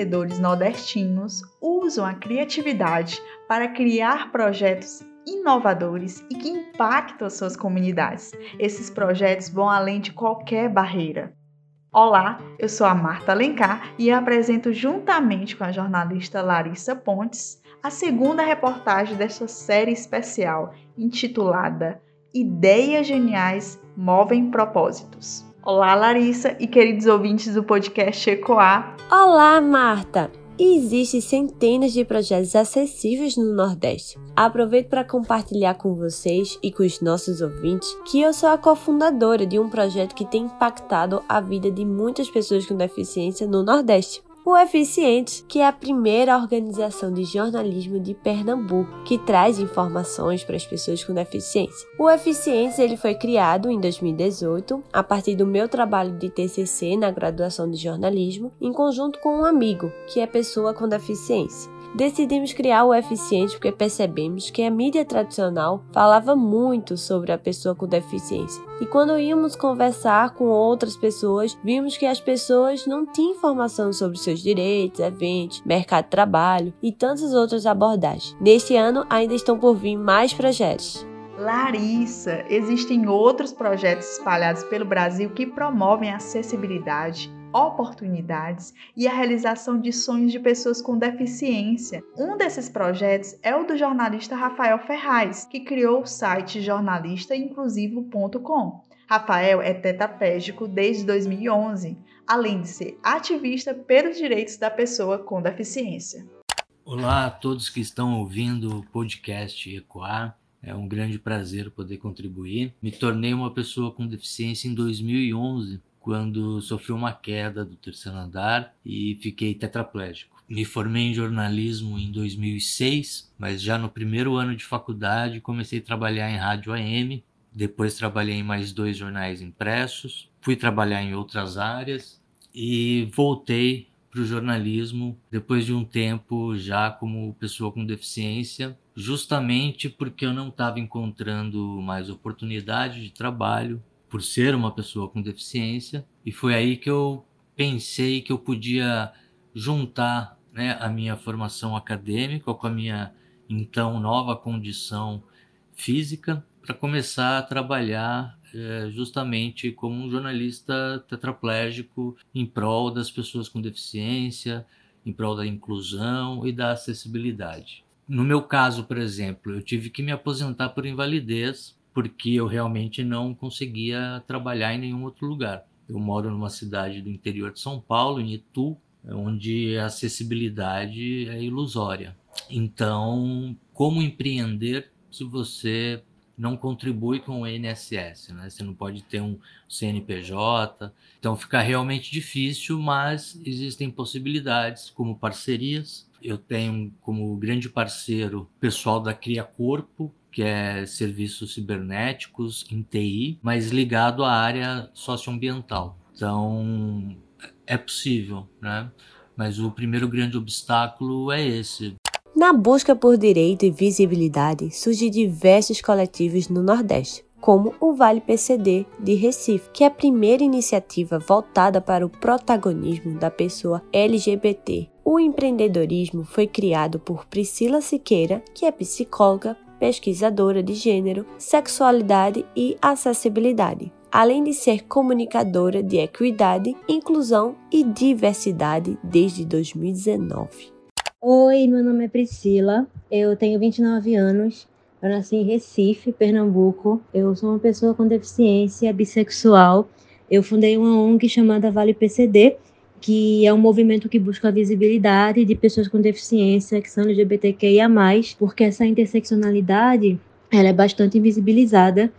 empreendedores nordestinos usam a criatividade para criar projetos inovadores e que impactam as suas comunidades. Esses projetos vão além de qualquer barreira. Olá, eu sou a Marta Alencar e apresento juntamente com a jornalista Larissa Pontes a segunda reportagem desta série especial intitulada Ideias Geniais Movem Propósitos. Olá, Larissa e queridos ouvintes do podcast Ecoar. Olá, Marta! Existem centenas de projetos acessíveis no Nordeste. Aproveito para compartilhar com vocês e com os nossos ouvintes que eu sou a cofundadora de um projeto que tem impactado a vida de muitas pessoas com deficiência no Nordeste o Eficientes, que é a primeira organização de jornalismo de Pernambuco que traz informações para as pessoas com deficiência. O Eficientes ele foi criado em 2018 a partir do meu trabalho de TCC na graduação de jornalismo, em conjunto com um amigo que é pessoa com deficiência. Decidimos criar o Eficiente porque percebemos que a mídia tradicional falava muito sobre a pessoa com deficiência. E quando íamos conversar com outras pessoas, vimos que as pessoas não tinham informação sobre seus direitos, eventos, mercado de trabalho e tantas outras abordagens. Neste ano ainda estão por vir mais projetos. Larissa, existem outros projetos espalhados pelo Brasil que promovem a acessibilidade oportunidades e a realização de sonhos de pessoas com deficiência. Um desses projetos é o do jornalista Rafael Ferraz, que criou o site jornalistainclusivo.com. Rafael é tetraplégico desde 2011, além de ser ativista pelos direitos da pessoa com deficiência. Olá a todos que estão ouvindo o podcast Ecoar. É um grande prazer poder contribuir. Me tornei uma pessoa com deficiência em 2011 quando sofri uma queda do terceiro andar e fiquei tetraplégico. Me formei em jornalismo em 2006, mas já no primeiro ano de faculdade comecei a trabalhar em rádio AM, depois trabalhei em mais dois jornais impressos, fui trabalhar em outras áreas e voltei para o jornalismo depois de um tempo já como pessoa com deficiência, justamente porque eu não estava encontrando mais oportunidade de trabalho por ser uma pessoa com deficiência, e foi aí que eu pensei que eu podia juntar né, a minha formação acadêmica com a minha então nova condição física para começar a trabalhar é, justamente como um jornalista tetraplégico em prol das pessoas com deficiência, em prol da inclusão e da acessibilidade. No meu caso, por exemplo, eu tive que me aposentar por invalidez porque eu realmente não conseguia trabalhar em nenhum outro lugar. Eu moro numa cidade do interior de São Paulo, em Itu, onde a acessibilidade é ilusória. Então, como empreender se você não contribui com o INSS, né? Você não pode ter um CNPJ. Então fica realmente difícil, mas existem possibilidades como parcerias. Eu tenho como grande parceiro o pessoal da Cria Corpo, que é serviços cibernéticos em TI, mas ligado à área socioambiental. Então, é possível, né? Mas o primeiro grande obstáculo é esse. Na busca por direito e visibilidade, surgem diversos coletivos no Nordeste, como o Vale PCD de Recife, que é a primeira iniciativa voltada para o protagonismo da pessoa LGBT. O empreendedorismo foi criado por Priscila Siqueira, que é psicóloga, pesquisadora de gênero, sexualidade e acessibilidade, além de ser comunicadora de equidade, inclusão e diversidade desde 2019. Oi, meu nome é Priscila, eu tenho 29 anos, eu nasci em Recife, Pernambuco. Eu sou uma pessoa com deficiência bissexual. Eu fundei uma ONG chamada Vale PCD, que é um movimento que busca a visibilidade de pessoas com deficiência que são LGBTQIA+, porque essa interseccionalidade ela é bastante invisibilizada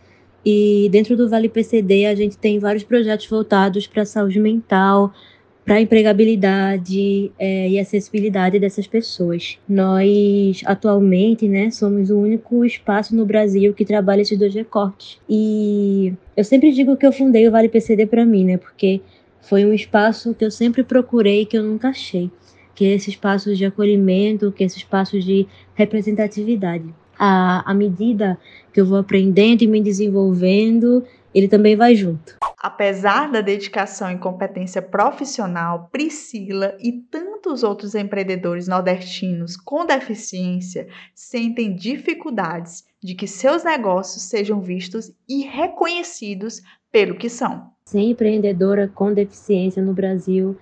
e dentro do Vale PCD a gente tem vários projetos voltados para a saúde mental, para a empregabilidade é, e acessibilidade dessas pessoas. Nós, atualmente, né, somos o único espaço no Brasil que trabalha esses dois recortes. E eu sempre digo que eu fundei o Vale PCD para mim, né, porque foi um espaço que eu sempre procurei que eu nunca achei, que é esse espaço de acolhimento, que é esse espaço de representatividade. À, à medida que eu vou aprendendo e me desenvolvendo, ele também vai junto. Apesar da dedicação e competência profissional, Priscila e tantos outros empreendedores nordestinos com deficiência sentem dificuldades de que seus negócios sejam vistos e reconhecidos pelo que são. Ser empreendedora com deficiência no Brasil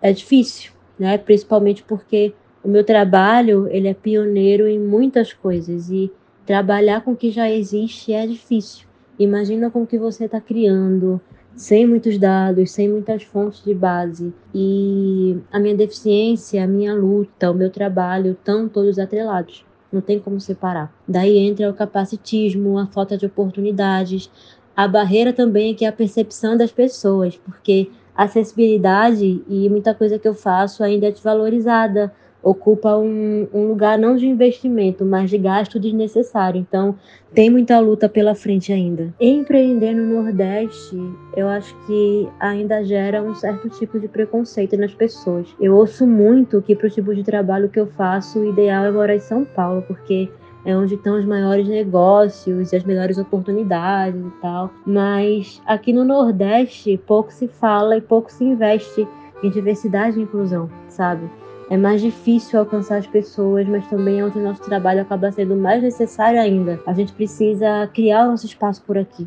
é difícil, né? Principalmente porque o meu trabalho ele é pioneiro em muitas coisas e trabalhar com o que já existe é difícil. Imagina com o que você está criando, sem muitos dados, sem muitas fontes de base. E a minha deficiência, a minha luta, o meu trabalho estão todos atrelados. Não tem como separar. Daí entra o capacitismo, a falta de oportunidades. A barreira também é que a percepção das pessoas, porque a acessibilidade e muita coisa que eu faço ainda é desvalorizada ocupa um, um, lugar não de investimento, mas de gasto desnecessário. Então, tem muita luta pela frente ainda. Empreender no Nordeste, eu acho que ainda gera um certo tipo de preconceito nas pessoas. Eu ouço muito que para o tipo de trabalho que eu faço, o ideal é morar em São Paulo, porque é onde estão os maiores negócios e as melhores oportunidades e tal. Mas aqui no Nordeste, pouco se fala e pouco se investe em diversidade e inclusão, sabe? é mais difícil alcançar as pessoas, mas também é onde o nosso trabalho acaba sendo mais necessário ainda. A gente precisa criar o nosso espaço por aqui.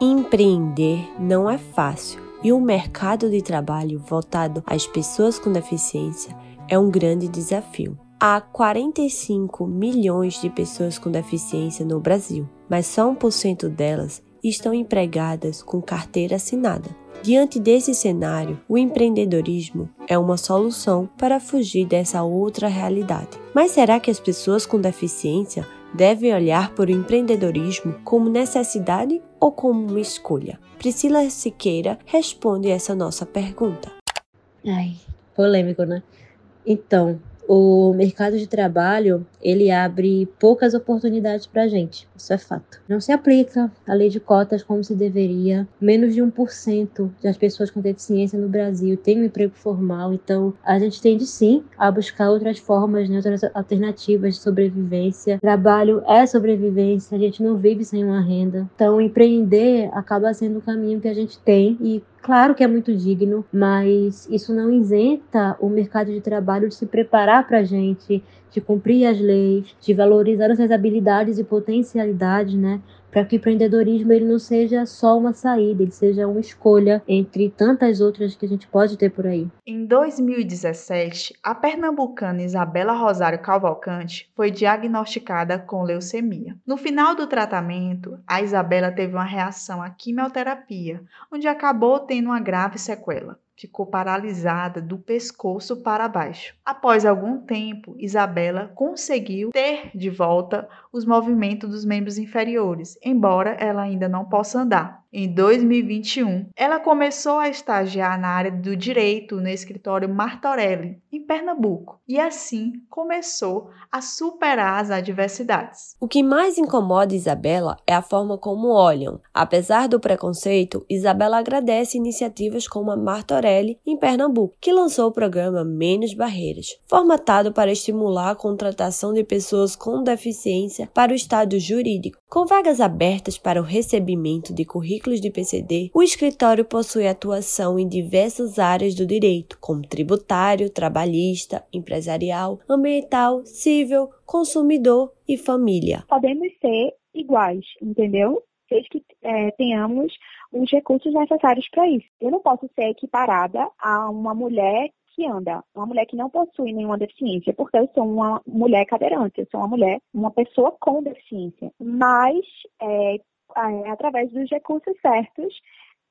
Empreender não é fácil e o mercado de trabalho voltado às pessoas com deficiência é um grande desafio. Há 45 milhões de pessoas com deficiência no Brasil, mas só 1% delas estão empregadas com carteira assinada. Diante desse cenário, o empreendedorismo é uma solução para fugir dessa outra realidade. Mas será que as pessoas com deficiência devem olhar para o empreendedorismo como necessidade ou como uma escolha? Priscila Siqueira responde essa nossa pergunta. Ai, polêmico, né? Então, o mercado de trabalho ele abre poucas oportunidades para a gente, isso é fato. Não se aplica a lei de cotas como se deveria. Menos de 1% das pessoas com deficiência no Brasil têm um emprego formal, então a gente tende sim a buscar outras formas, né, outras alternativas de sobrevivência. Trabalho é sobrevivência, a gente não vive sem uma renda. Então empreender acaba sendo o caminho que a gente tem e Claro que é muito digno, mas isso não isenta o mercado de trabalho de se preparar para a gente, de cumprir as leis, de valorizar nossas habilidades e potencialidades, né? Para que o empreendedorismo ele não seja só uma saída, ele seja uma escolha entre tantas outras que a gente pode ter por aí. Em 2017, a pernambucana Isabela Rosário Cavalcante foi diagnosticada com leucemia. No final do tratamento, a Isabela teve uma reação à quimioterapia, onde acabou tendo uma grave sequela ficou paralisada do pescoço para baixo. Após algum tempo, Isabela conseguiu ter de volta os movimentos dos membros inferiores, embora ela ainda não possa andar. Em 2021, ela começou a estagiar na área do direito no escritório Martorelli, em Pernambuco, e assim começou a superar as adversidades. O que mais incomoda Isabela é a forma como olham. Apesar do preconceito, Isabela agradece iniciativas como a Martorelli em Pernambuco, que lançou o programa Menos Barreiras, formatado para estimular a contratação de pessoas com deficiência para o estado jurídico, com vagas abertas para o recebimento de currículos de PCD, o escritório possui atuação em diversas áreas do direito, como tributário, trabalhista, empresarial, ambiental, civil, consumidor e família. Podemos ser iguais, entendeu? Desde que é, tenhamos os recursos necessários para isso. Eu não posso ser equiparada a uma mulher que anda, uma mulher que não possui nenhuma deficiência, porque eu sou uma mulher cadeirante, eu sou uma mulher, uma pessoa com deficiência. Mas é, é, através dos recursos certos,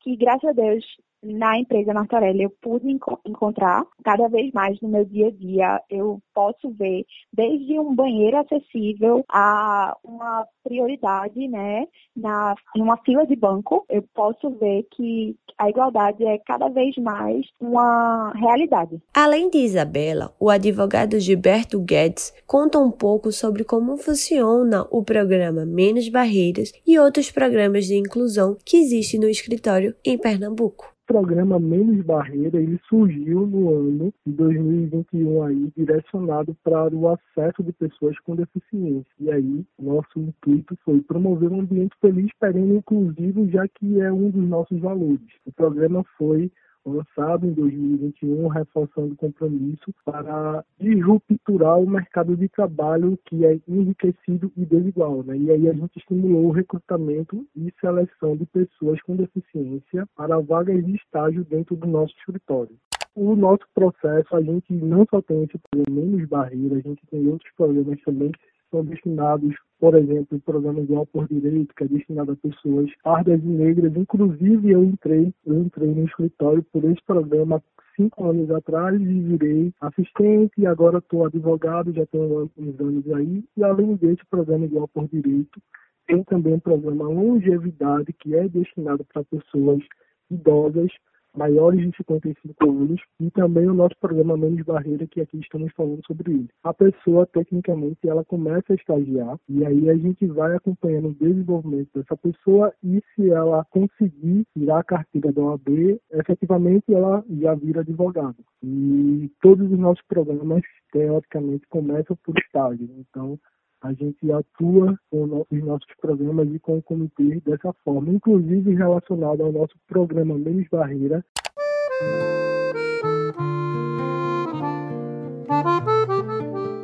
que graças a Deus na empresa Martorelli eu pude enco encontrar cada vez mais no meu dia a dia. Eu posso ver desde um banheiro acessível a uma prioridade, né, na uma fila de banco. Eu posso ver que a igualdade é cada vez mais uma realidade. Além de Isabela, o advogado Gilberto Guedes conta um pouco sobre como funciona o programa Menos Barreiras e outros programas de inclusão que existem no escritório em Pernambuco programa Menos Barreira ele surgiu no ano de 2021 aí, direcionado para o acesso de pessoas com deficiência. E aí, nosso intuito foi promover um ambiente feliz, perene inclusivo, já que é um dos nossos valores. O programa foi lançado em 2021, reforçando o compromisso para disrupturar o mercado de trabalho que é enriquecido e desigual. Né? E aí a gente estimulou o recrutamento e seleção de pessoas com deficiência para vagas de estágio dentro do nosso escritório. O nosso processo, a gente não só tem esse problema menos barreira, a gente tem outros problemas também que são destinados, por exemplo, o programa Igual por Direito, que é destinado a pessoas pardas e negras. Inclusive, eu entrei, eu entrei no escritório por esse programa cinco anos atrás e virei assistente e agora estou advogado, já tenho uns anos aí. E além desse programa Igual por Direito, tem também o programa Longevidade, que é destinado para pessoas idosas maiores de 55 anos e também o nosso programa Menos Barreira, que aqui estamos falando sobre ele. A pessoa, tecnicamente, ela começa a estagiar e aí a gente vai acompanhando o desenvolvimento dessa pessoa e se ela conseguir tirar a carteira da OAB, efetivamente ela já vira advogado. E todos os nossos programas, teoricamente, começam por estágio. Então, a gente atua com os nossos programas e com o comitê dessa forma, inclusive relacionado ao nosso programa Menos Barreira.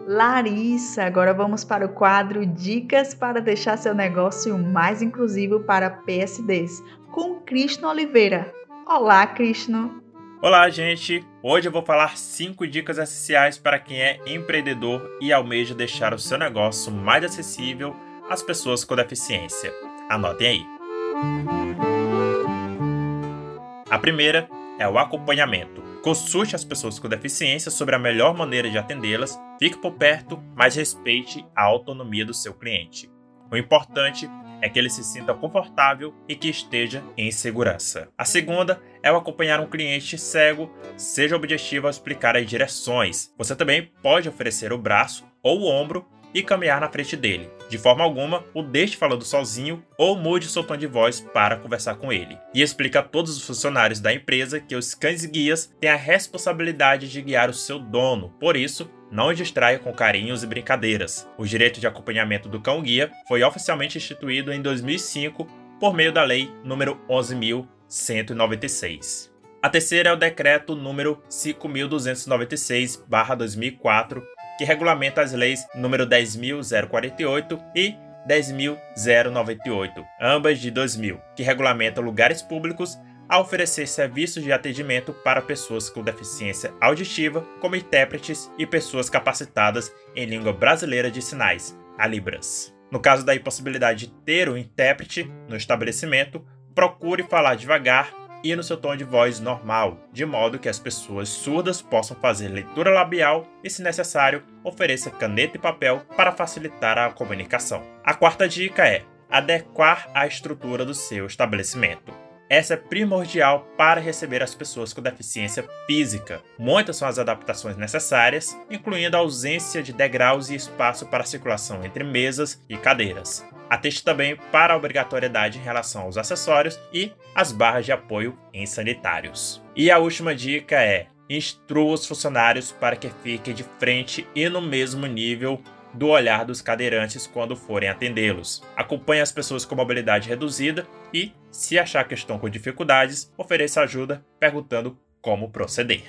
Larissa, agora vamos para o quadro Dicas para deixar seu negócio mais inclusivo para PSDs, com Cristiano Oliveira. Olá, Cristiano! Olá, gente! Hoje eu vou falar 5 dicas essenciais para quem é empreendedor e almeja deixar o seu negócio mais acessível às pessoas com deficiência. Anotem aí! A primeira é o acompanhamento. Consulte as pessoas com deficiência sobre a melhor maneira de atendê-las, fique por perto, mas respeite a autonomia do seu cliente. O importante é que ele se sinta confortável e que esteja em segurança. A segunda é ao acompanhar um cliente cego, seja objetivo ao explicar as direções. Você também pode oferecer o braço ou o ombro e caminhar na frente dele. De forma alguma, o deixe falando sozinho ou mude seu tom de voz para conversar com ele. E explica a todos os funcionários da empresa que os cães guias têm a responsabilidade de guiar o seu dono, por isso, não os distraia com carinhos e brincadeiras. O direito de acompanhamento do cão guia foi oficialmente instituído em 2005 por meio da Lei número 11.000 196. A terceira é o decreto número 5296/2004, que regulamenta as leis número 10048 e 10.098, ambas de 2000, que regulamentam lugares públicos a oferecer serviços de atendimento para pessoas com deficiência auditiva, como intérpretes e pessoas capacitadas em língua brasileira de sinais, a Libras. No caso da impossibilidade de ter um intérprete no estabelecimento, procure falar devagar e no seu tom de voz normal, de modo que as pessoas surdas possam fazer leitura labial e, se necessário, ofereça caneta e papel para facilitar a comunicação. A quarta dica é adequar a estrutura do seu estabelecimento. Essa é primordial para receber as pessoas com deficiência física. Muitas são as adaptações necessárias, incluindo a ausência de degraus e espaço para circulação entre mesas e cadeiras. Ateste também para a obrigatoriedade em relação aos acessórios e as barras de apoio em sanitários. E a última dica é: instrua os funcionários para que fiquem de frente e no mesmo nível do olhar dos cadeirantes quando forem atendê-los. Acompanhe as pessoas com mobilidade reduzida e, se achar que estão com dificuldades, ofereça ajuda perguntando como proceder.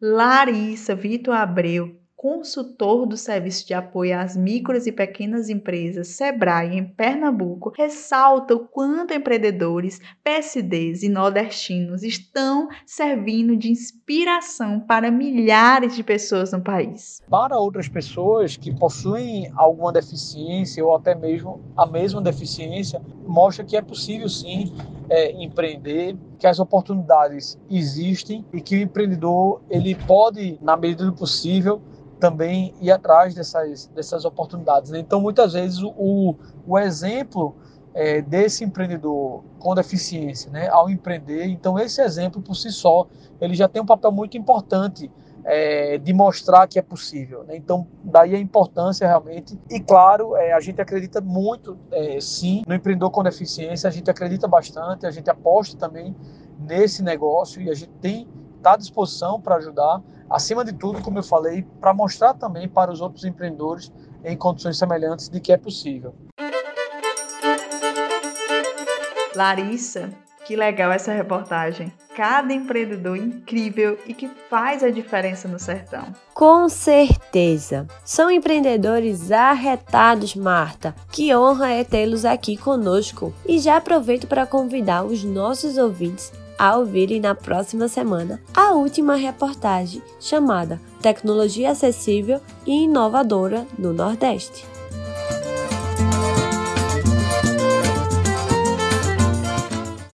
Larissa Vitor Abreu consultor do Serviço de Apoio às Micros e Pequenas Empresas, SEBRAE, em Pernambuco, ressalta o quanto empreendedores, PSDs e nordestinos estão servindo de inspiração para milhares de pessoas no país. Para outras pessoas que possuem alguma deficiência ou até mesmo a mesma deficiência, mostra que é possível sim é, empreender, que as oportunidades existem e que o empreendedor ele pode, na medida do possível, também ir atrás dessas, dessas oportunidades. Né? Então, muitas vezes, o, o exemplo é, desse empreendedor com deficiência, né, ao empreender, então esse exemplo por si só, ele já tem um papel muito importante é, de mostrar que é possível. Né? Então, daí a importância realmente. E claro, é, a gente acredita muito, é, sim, no empreendedor com deficiência, a gente acredita bastante, a gente aposta também nesse negócio e a gente tem está à disposição para ajudar acima de tudo, como eu falei, para mostrar também para os outros empreendedores em condições semelhantes de que é possível. Larissa, Que legal essa reportagem. Cada empreendedor incrível e que faz a diferença no sertão. Com certeza. São empreendedores arretados, Marta. Que honra é tê-los aqui conosco. E já aproveito para convidar os nossos ouvintes a ouvirem na próxima semana a última reportagem chamada Tecnologia Acessível e Inovadora no Nordeste.